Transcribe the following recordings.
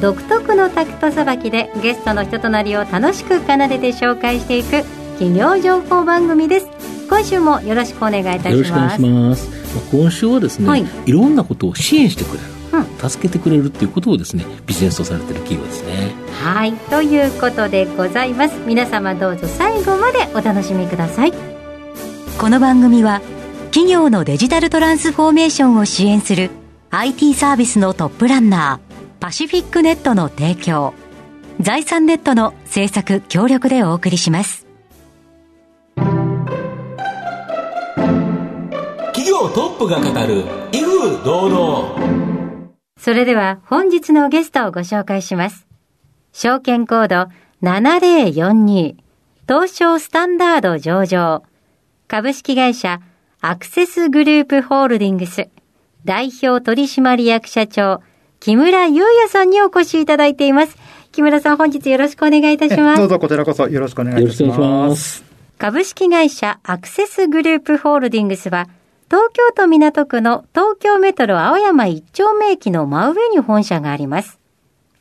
独特のタクトさばきでゲストの人となりを楽しく奏でて紹介していく企業情報番組です。今週もよろしくお願いいたします。よろしくお願いします。今週はですね、はい、いろんなことを支援してくれる助けてくれるっていうことをですねビジネスとされてる企業ですね。はい。ということでございます。皆様どうぞ最後までお楽しみください。この番組は企業のデジタルトランスフォーメーションを支援する IT サービスのトップランナーパシフィックネットの提供。財産ネットの制作協力でお送りします。企業トップが語る威風堂々。それでは本日のゲストをご紹介します。証券コード7042東証スタンダード上場。株式会社アクセスグループホールディングス。代表取締役社長木村祐也さんにお越しいただいています。木村さん本日よろしくお願いいたします。どうぞこちらこそよろしくお願いいたします。株式会社アクセスグループホールディングスは東京都港区の東京メトロ青山一丁目駅の真上に本社があります。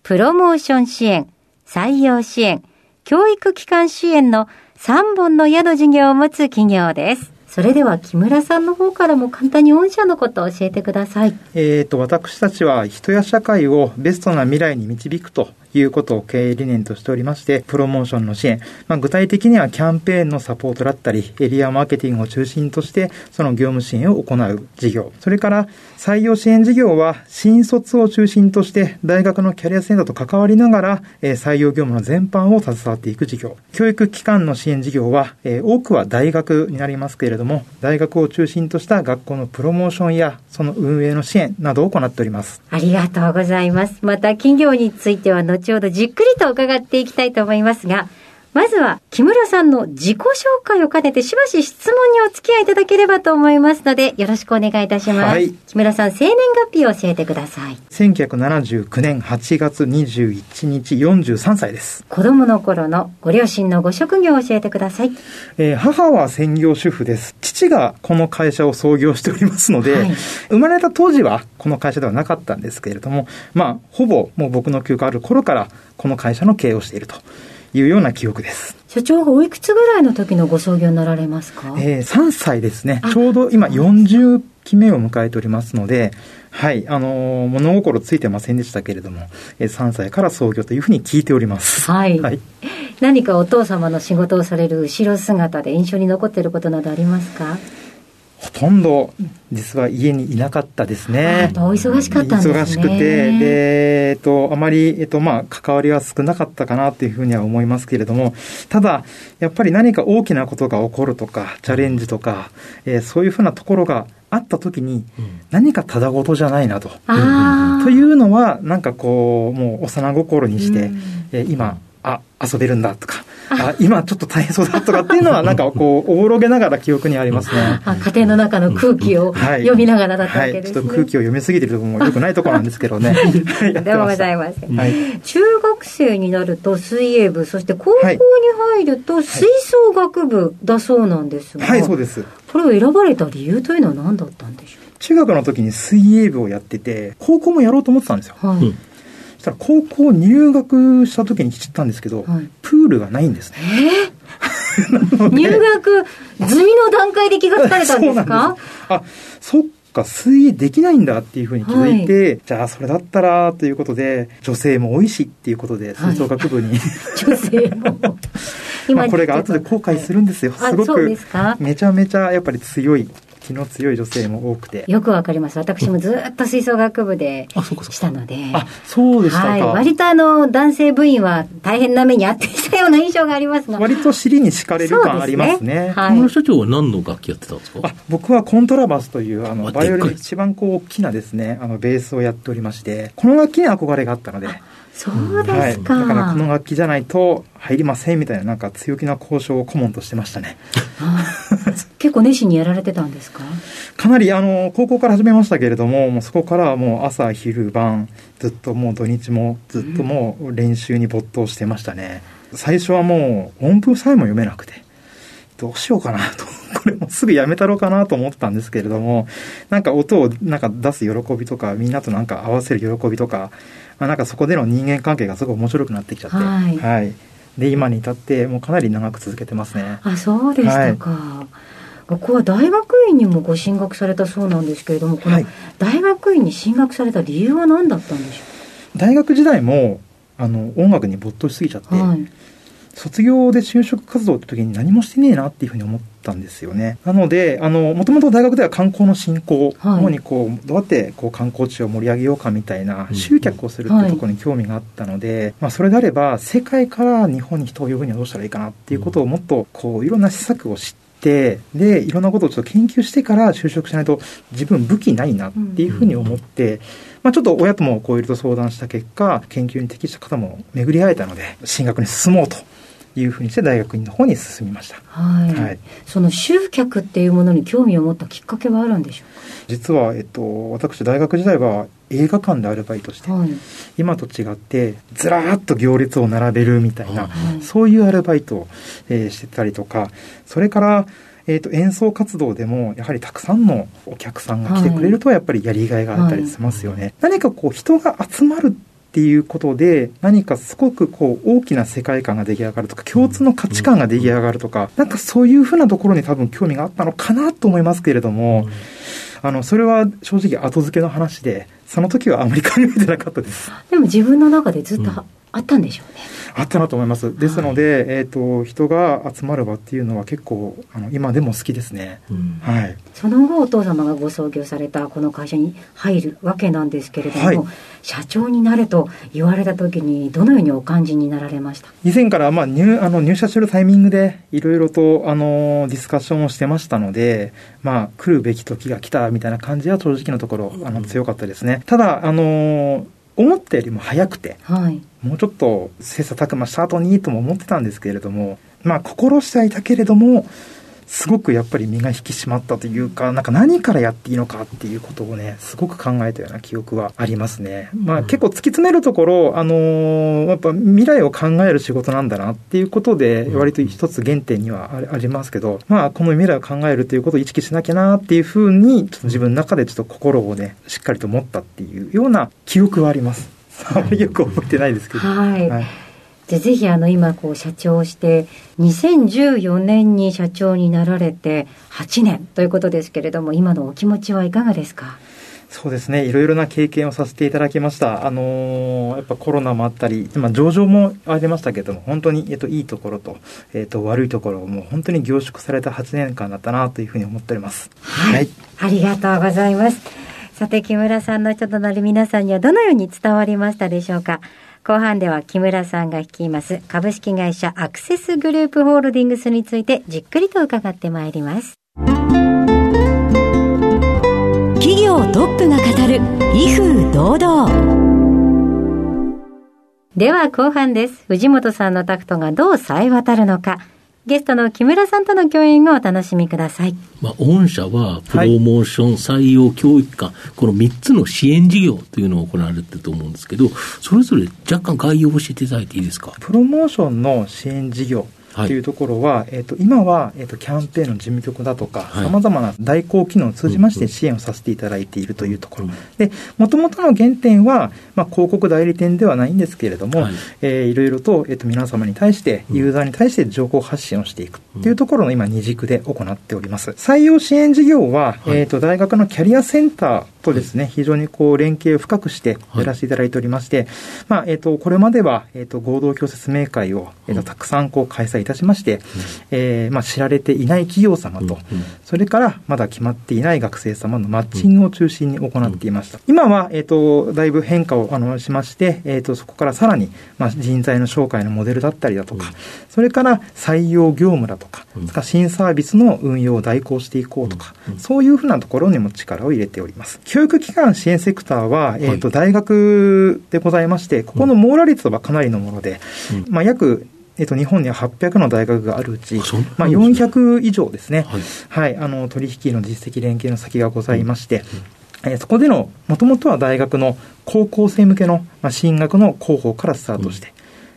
プロモーション支援、採用支援、教育機関支援の3本の宿事業を持つ企業です。それでは木村さんの方からも簡単に御社のことを教えてください。えっ、と、私たちは人や社会をベストな未来に導くということを経営理念としておりまして、プロモーションの支援、まあ、具体的にはキャンペーンのサポートだったり、エリアマーケティングを中心として、その業務支援を行う事業。それから、採用支援事業は、新卒を中心として、大学のキャリアセンターと関わりながら、えー、採用業務の全般を携わっていく事業。教育機関の支援事業は、えー、多くは大学になりますけれども、大学を中心とした学校のプロモーションや、その運営の支援などを行っております。ありがとうございます。また、企業については後ほどじっくりと伺っていきたいと思いますが、まずは木村さんの自己紹介を兼ねてしばし質問にお付き合いいただければと思いますのでよろしくお願いいたします。はい、木村さん、生年月日を教えてください。1979年8月21日43歳です。子供の頃のご両親のご職業を教えてください。えー、母は専業主婦です。父がこの会社を創業しておりますので、はい、生まれた当時はこの会社ではなかったんですけれども、まあ、ほぼもう僕の記憶ある頃からこの会社の経営をしていると。いうような記憶です。社長がおいくつぐらいの時のご創業になられますか？えー、3歳ですね。ちょうど今40期目を迎えておりますので、はい、あのー、物心ついてませんでしたけれども、えー、3歳から創業というふうに聞いております。はい。はい、何かお父様の仕事をされる後ろ姿で印象に残っていることなどありますか？ほとんど実は家にいなかったですね。お忙しかったんですね。忙しくて、で、えっと、あまり、えっと、まあ、関わりは少なかったかなというふうには思いますけれども、ただ、やっぱり何か大きなことが起こるとか、チャレンジとか、えー、そういうふうなところがあった時に、何かただごとじゃないなと。うん、というのは、なんかこう、もう幼心にして、えー、今、あ、遊べるんだとか、あ今ちょっと大変そうだとかっていうのは、なんかこう、おぼろげながら記憶にありますね。あ家庭の中の空気を読みながらだったわけですね、はい、ちょっと空気を読みすぎてるところもよくないところなんですけどね。でもございません、はい。中学生になると水泳部、そして高校に入ると吹奏楽部だそうなんですが、はい、そうです。これを選ばれた理由というのは何だったんでしょう？中学の時に水泳部をやってて、高校もやろうと思ってたんですよ。はい。したら高校入学した時に知ったんですけど、はい、プールがないんですね。えー、入学済みの段階で気がつかれたんですか？あ、そっか、水泳できないんだっていうふうに気づいて、はい、じゃあそれだったらということで、女性も多いしっていうことで、吹奏楽部に、はい、女性も。今これが後で後悔するんですよ。すごく、めちゃめちゃやっぱり強い気の強い女性も多くて。よくわかります。私もずっと吹奏楽部でしたので。あ、そうでしたか。はい。割とあの、男性部員は大変な目に遭っていたような印象がありますが。割と尻に敷かれる感ありますね。すねはい。村社長は何の楽器やってたんですか？あ僕はコントラバスという、あの、バイオリン一番こう大きなですね、あの、ベースをやっておりまして、この楽器に憧れがあったので、そうですか、はい、だからこの楽器じゃないと入りませんみたいななんか強気な交渉を顧問としてましたね。結構熱心にやられてたんですか？かなりあの高校から始めましたけれどももうそこからはもう朝昼晩ずっともう土日もずっともう練習に没頭してましたね、うん、最初はもう音符さえも読めなくてどうしようかなとこれもすぐやめたろうかなと思ったんですけれどもなんか音をなんか出す喜びとかみんなとなんか合わせる喜びとかまあ、なんかそこでの人間関係がすごい面白くなってきちゃって、はい、はい、で今に至ってもうかなり長く続けてますね。あそうでしたか、はい。ここは大学院にもご進学されたそうなんですけれども、この大学院に進学された理由は何だったんでしょう、大学時代もあの音楽に没頭しすぎちゃって、はい、卒業で就職活動って時に何もしてねえなっていうふうに思ったんですよね。なので、あの、もともと大学では観光の振興、はい、主にこう、どうやってこう観光地を盛り上げようかみたいな集客をするっていうところに興味があったので、はい、まあそれであれば、世界から日本に人を呼ぶにはどうしたらいいかなっていうことをもっと、こう、いろんな施策を知って、で、いろんなことをちょっと研究してから就職しないと自分武器ないなっていうふうに思って、まあ、ちょっと親ともこういろいろ相談した結果、研究に適した方も巡り会えたので、進学に進もうというふうにして大学院の方に進みました。はい。はい、その集客っていうものに興味を持ったきっかけはあるんでしょうか？実は、えっと、私大学時代は映画館でアルバイトして、はい、今と違ってずらーっと行列を並べるみたいな、はい、そういうアルバイトを、えー、してたりとかそれからえーと、演奏活動でもやはりたくさんのお客さんが来てくれるとやっぱりやりがいがあったりしますよね。はい、何かこう人が集まるっていうことで、何かすごくこう大きな世界観が出来上がるとか、共通の価値観が出来上がるとか、なんかそういうふうなところに多分興味があったのかなと思いますけれども、あの、それは正直後付けの話で、その時はあまり考えてなかったです。でも自分の中でずっとあったんでしょうね。あったなと思います。ですので、はい、えっ、ー、と、人が集まる場っていうのは結構、あの、今でも好きですね。うん、はい。その後、お父様がご創業されたこの会社に入るわけなんですけれども、はい、社長になると言われた時に、どのようにお感じになられました？以前から、まあ、入、あの、入社するタイミングで、いろいろと、あの、ディスカッションをしてましたので、まあ、来るべき時が来たみたいな感じは正直なところ、あの、強かったですね。ただ、あの、思ったよりも早くて、はい、もうちょっと切磋琢磨した後にとも思ってたんですけれども、まあ、心してはいたけれども、すごくやっぱり身が引き締まったというか、なんか何からやっていいのかっていうことをね、すごく考えたような記憶はありますね。まあ結構突き詰めるところ、あのー、やっぱ未来を考える仕事なんだなっていうことで、割と一つ原点にはありますけど、まあこの未来を考えるということを意識しなきゃなっていうふうに、ちょっと自分の中でちょっと心をね、しっかりと持ったっていうような記憶はあります。あまりよく覚えてないですけど。はい、はいでぜひあの今こう社長をして2014年に社長になられて8年ということですけれども今のお気持ちはいかがですか？そうですね。いろいろな経験をさせていただきました。あのー、やっぱコロナもあったり今上場もありましたけども本当に、えっと、いいところと,、えっと悪いところをもう本当に凝縮された8年間だったなというふうに思っております、はい、はい、ありがとうございます。さて木村さんの人となり皆さんにはどのように伝わりましたでしょうか？後半では木村さんが率います株式会社アクセスグループホールディングスについてじっくりと伺ってまいります。企業トップが語る威風堂々。では後半です。藤本さんのタクトがどう冴え渡るのか。ゲストの木村さんとの共演をお楽しみください。まあ、御社は、プロモーション、採用、教育館、この3つの支援事業というのを行われてると思うんですけど、それぞれ若干概要を教えていただいていいですか？プロモーションの支援事業とい。うところは、はい、えっ、と、今は、えっ、と、キャンペーンの事務局だとか、さまざまな代行機能を通じまして支援をさせていただいているというところ。で、もともとの原点は、まあ、広告代理店ではないんですけれども、はい、えー、いろいろと、えっ、と、皆様に対して、ユーザーに対して情報発信をしていくっていうところの今、二軸で行っております。採用支援事業は、はい、えっ、と、大学のキャリアセンターとですね、非常にこう、連携を深くしてやらせていただいておりまして、まあ、えっ、と、これまでは、えっ、と、合同教説明会を、えっ、と、たくさんこう、開催いたしまして、えー、まあ、知られていない企業様と、それからまだ決まっていない学生様のマッチングを中心に行っていました。今は、えっ、ー、と、だいぶ変化をあのしまして、えっ、ー、と、そこからさらに、まあ、人材の紹介のモデルだったりだとか、それから採用業務だとか、新サービスの運用を代行していこうとか、そういうふうなところにも力を入れております。基教育機関支援セクターは、えっ、と、大学でございまして、ここの網羅率はかなりのもので、うん。まあ、約、えっと、日本には800の大学があるうちまあ、なんですね。400以上ですね、はい。はい、あの、取引の実績連携の先がございまして、えーそこでの、もともとは大学の高校生向けの、まあ、進学の広報からスタートして、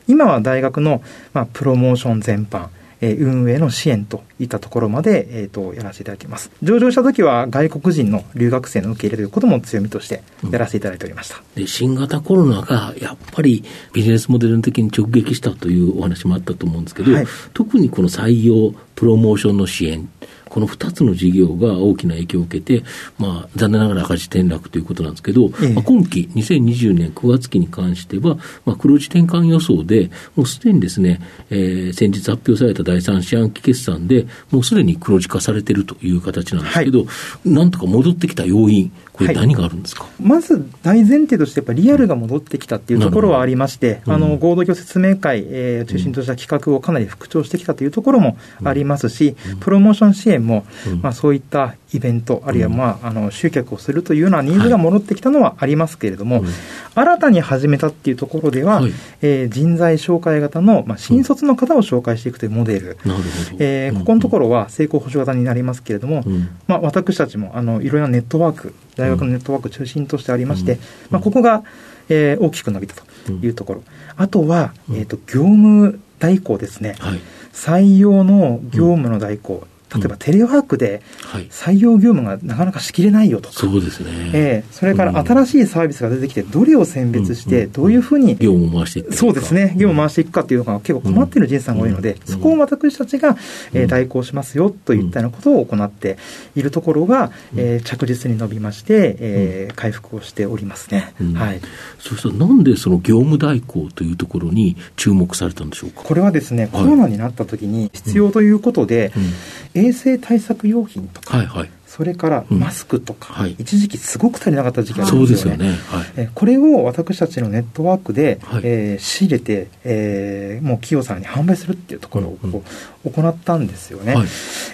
今は大学の、まあ、プロモーション全般、えー運営の支援といったところまで、えー、とやらせていただいています。上場した時は外国人の留学生の受け入れということも強みとしてやらせていただいておりました。で新型コロナがやっぱりビジネスモデル的に直撃したというお話もあったと思うんですけど、はい特にこの採用、プロモーションの支援、この2つの事業が大きな影響を受けて、まあ、残念ながら赤字転落ということなんですけど、ええ。まあ、今期2020年9月期に関しては、まあ、黒字転換予想で、もうすでにですね、えー先日発表された第三四半期決算で、もうすでに黒字化されているという形なんですけど、なんとか戻ってきた要因、これはい。何があるんですか、まず大前提として、やっぱりリアルが戻ってきたっていうところはありまして、うん。あの合同業説明会、えー中心とした企画をかなり復調してきたというところもありますし、プロモーション支援も、うん。まあ、そういったイベント、あるいは、まあ、あの集客をするというようなニーズが戻ってきたのはありますけれども、うん。新たに始めたっていうところでは、はい。えー人材紹介型の、まあ、新卒の方を紹介していくというモデル、な。えーここのところは成功保証型になりますけれども、うん。まあ、私たちもあのいろいろなネットワーク、大学のネットワーク中心としてありまして、うん。まあ、ここが、えー大きく伸びたというところ、あとは、えー、と業務代行ですね、はい。採用の業務の代行、例えばテレワークではい。採用業務がなかなかしきれないよとか、そうですね。えーそれからうん。新しいサービスが出てきて、どれを選別して、うんどういうふうに業務を回していってそうですね、業務を回していくかっていうのが結構困っている人さんが多いので、うん。そこを私たちが、えーうん。代行しますよといったようなことを行っているところが、えー着実に伸びまして、えー回復をしておりますね。うん。はい。そしたらなんでその業務代行というところに注目されたんでしょうか？これはですね、コロナになった時に必要ということで、うん衛生対策用品とか、はいはい。それからうんマスクとか、はい一時期すごく足りなかった時期があるそんですよね。ね。はい。えーこれを私たちのネットワークで、はいえー仕入れて、えーもう企業さんに販売するっていうところをう行ったんですよね。はい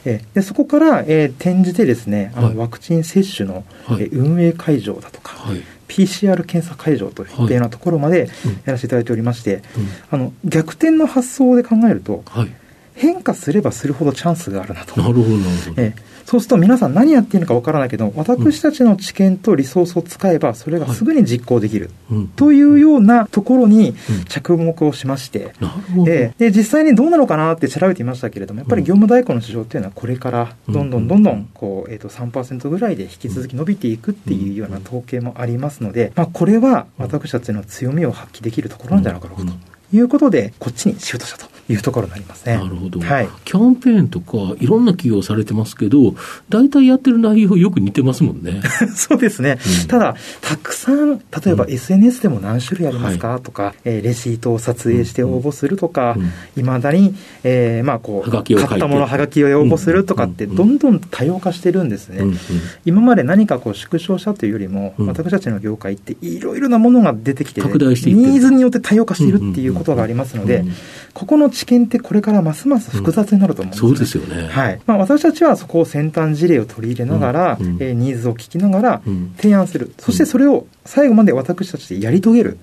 えーでそこから、えー転じてですね、あのはいワクチン接種の、はいえー運営会場だとか、はい。PCR 検査会場といったようなところまでうんやらせていただいておりまして、うんあの逆転の発想で考えると、はい。変化すればするほどチャンスがあるなと。なるほど、なるほど。ええ。そうすると皆さん何やっていいのかわからないけど、私たちの知見とリソースを使えば、それがすぐに実行できる。うん。というようなところにうん。着目をしまして、なるほど。ええ。で、実際にどうなのかなって調べてみましたけれども、やっぱり業務代行の市場っていうのはこれからどんどんどんどん、こう、えっ、と、3%ぐらいで引き続き伸びていくっていうような統計もありますので、まあ、これは私たちの強みを発揮できるところなんじゃないかろうかということで、こっちにシフトしたというところになりますね。なるほど、はい。キャンペーンとか、いろんな企業されてますけど、大体やってる内容よく似てますもんね。そうですね、うん。ただ、たくさん、例えばうん。SNS でも何種類ありますか、とか、えーレシートを撮影して応募するとかうん、いま、だに、えーまあこう、買ったもの、はがきを応募するとかって、うんどんどん多様化してるんですね。うんうん。今まで何かこう縮小したというよりも、うん。私たちの業界っていろいろなものが出てきて、ニーズによって多様化しているっていうことがありますのでうん、ここの知見ってこれからますます複雑になると思うんですね。そうですよね。はい。まあ、私たちはそこを先端事例を取り入れながら、うん。うん。えーニーズを聞きながらうん。提案する、そしてそれを最後まで私たちでやり遂げる。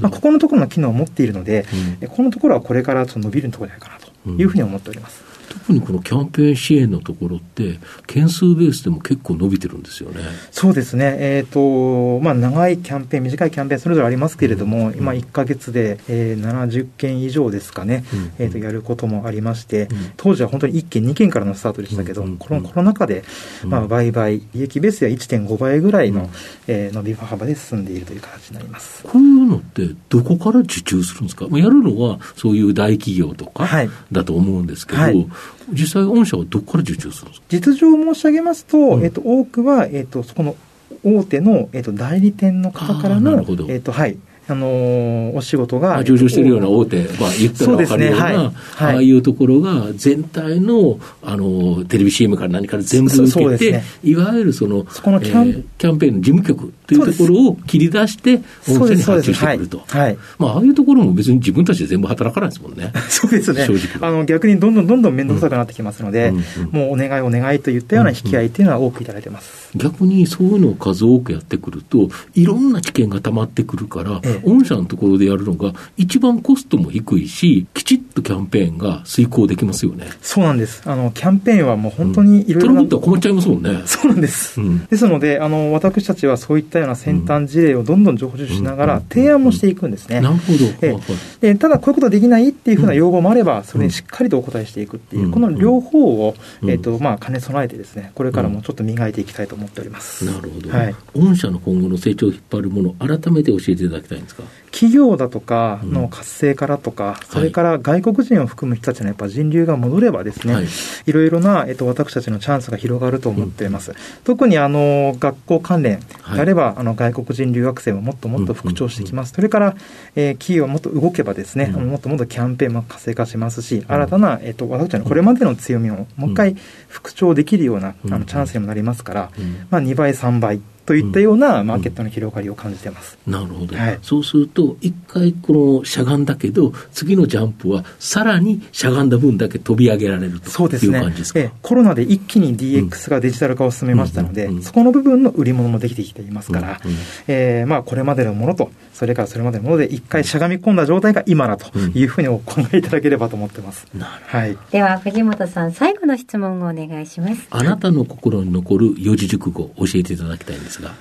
まあ、ここのところの機能を持っているので、うん。えこのところはこれからちょっと伸びるところじゃないかなというふうに思っております。特にこのキャンペーン支援のところって、件数ベースでも結構伸びてるんですよね。そうですね、えーとまあ、長いキャンペーン、短いキャンペーン、それぞれありますけれども、うん。今、1か月で、えー70件以上ですかね、うん。えーと、やることもありまして、うん。当時は本当に1件、2件からのスタートでしたけど、うん。このコロナ禍で、うん。まあ、倍々、利益ベースでは1.5倍ぐらいの、うん。えー伸び幅で進んでいるという形になります。こういうのって、どこから受注するんですか、まあ、やるのはそういう大企業とかはい。だと思うんですけど、はい実際、御社はどこから受注するんですか？実情を申し上げますと、うん。えっと、多くは、えっと、そこの大手の、えっと、代理店の方からのえっと、はい、あのお仕事が。上場してるような大手、まあ、言ったら分かるような、ねはい、ああいうところが全体のあのテレビ CM から何から全部受けて、ね、いわゆるそのそこのキャンえー、キャンペーンの事務局というところを切り出して、御社に発注してくると。はい、まあ、ああいうところも別に自分たちで全部働かないですもんね。そうですね。あの逆にどんどんどんどん面倒くさくなってきますので、うんうんうん、もうお願いお願いといったような引き合いというのは多くいただいてます。逆にそういうのを数多くやってくると、いろんな知見が溜まってくるから、ええ、御社のところでやるのが、一番コストも低いし、きちっとキャンペーンが遂行できますよね。そうなんです。あの、キャンペーンはもう本当にいろいろトラブ困っちゃいますもんね。そうなんです。うん、ですので、あの、私たちはそういったような先端事例をどんどん情報収集しながら、提案もしていくんですね。なるほど。ええ、ただ、こういうことできないっていうふうな要望もあれば、それにしっかりとお答えしていくっていう、この両方を、えっ、と、まあ、兼ね備えてですね、これからもちょっと磨いていきたいと思っております。なるほど。はい。御社の今後の成長を引っ張るもの、改めて教えていただきたいんですか？企業だとかの活性化だとか、うん、それから外国人を含む人たちのやっぱ人流が戻ればですね、はい、いろいろな、えっと、私たちのチャンスが広がると思っています。うん、特にあの学校関連であれば、はい、あの外国人留学生ももっともっと復調してきます。それから、えー、企業もっと動けばですね、うん、もっともっとキャンペーンも活性化しますし、新たな、えっと、私たちのこれまでの強みをもう一回復調できるような、あのチャンスにもなりますから、まあ、2倍、3倍。といったようなマーケットの広がりを感じてます、うん、なるほど、はい、そうすると、一回このしゃがんだけど、次のジャンプはさらにしゃがんだ分だけ飛び上げられるという感じですか？えコロナで一気に DX がデジタル化を進めましたので、そこの部分の売り物もできてきていますから、うんうん、えー、まあ、これまでのものと、それからそれまでのもので、一回しゃがみ込んだ状態が今だというふうにお考えいただければと思ってます。はい、では、藤本さん、最後の質問をお願いします。あなたの心に残る四字熟語、教えていただきたいんですが。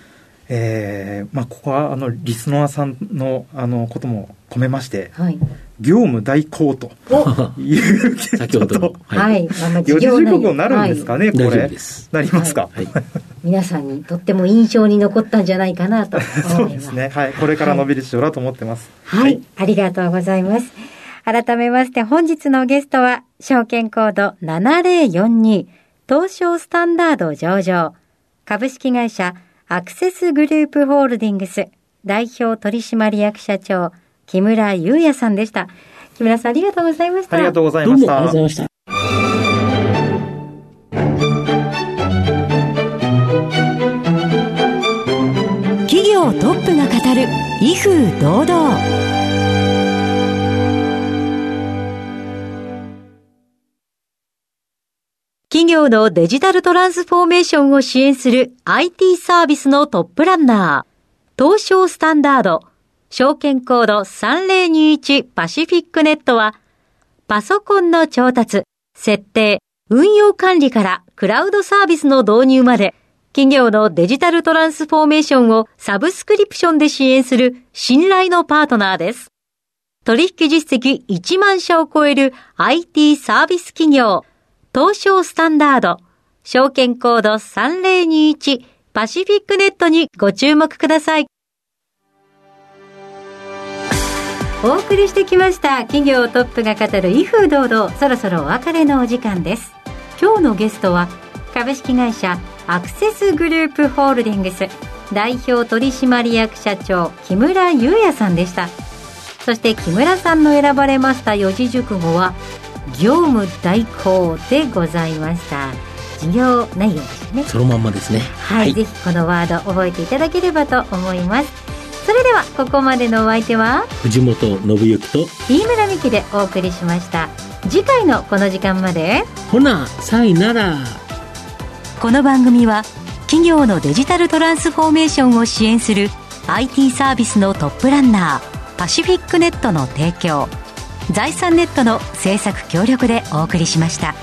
えーまあ、ここはあのリスナーさんのあのことも込めまして、はい、業務代行という先ほどはい、四字熟語になるんですかね、はい、これ。なりますか、はい、皆さんにとっても印象に残ったんじゃないかなとそうですね。はい。これから伸びるしようと思ってます。はい、ありがとうございます。改めまして本日のゲストは証券コード7042東証スタンダード上場株式会社アクセスグループホールディングス代表取締役社長、木村祐也さんでした。木村さんありがとうございました。ありがとうございました。が語る威風堂々。企業のデジタルトランスフォーメーションを支援する IT サービスのトップランナー、東証スタンダード、証券コード3021パシフィックネットは、パソコンの調達、設定、運用管理からクラウドサービスの導入まで、企業のデジタルトランスフォーメーションをサブスクリプションで支援する信頼のパートナーです。取引実績1万社を超える IT サービス企業、東証スタンダード、証券コード3021パシフィックネットにご注目ください。お送りしてきました企業トップが語る威風堂々そろそろお別れのお時間です今日のゲストは株式会社アクセスグループホールディングス。代表取締役社長木村祐也さんでした。そして木村さんの選ばれました四字熟語は業務代行でございました。事業内容ですね。そのまんまですね。はい、はい、ぜひこのワード覚えていただければと思います。それではここまでのお相手は藤本信之と飯村美希でお送りしました。次回のこの時間まで。ほなさいならこの番組は企業のデジタルトランスフォーメーションを支援する IT サービスのトップランナーパシフィックネットの提供財産ネットの制作協力でお送りしました。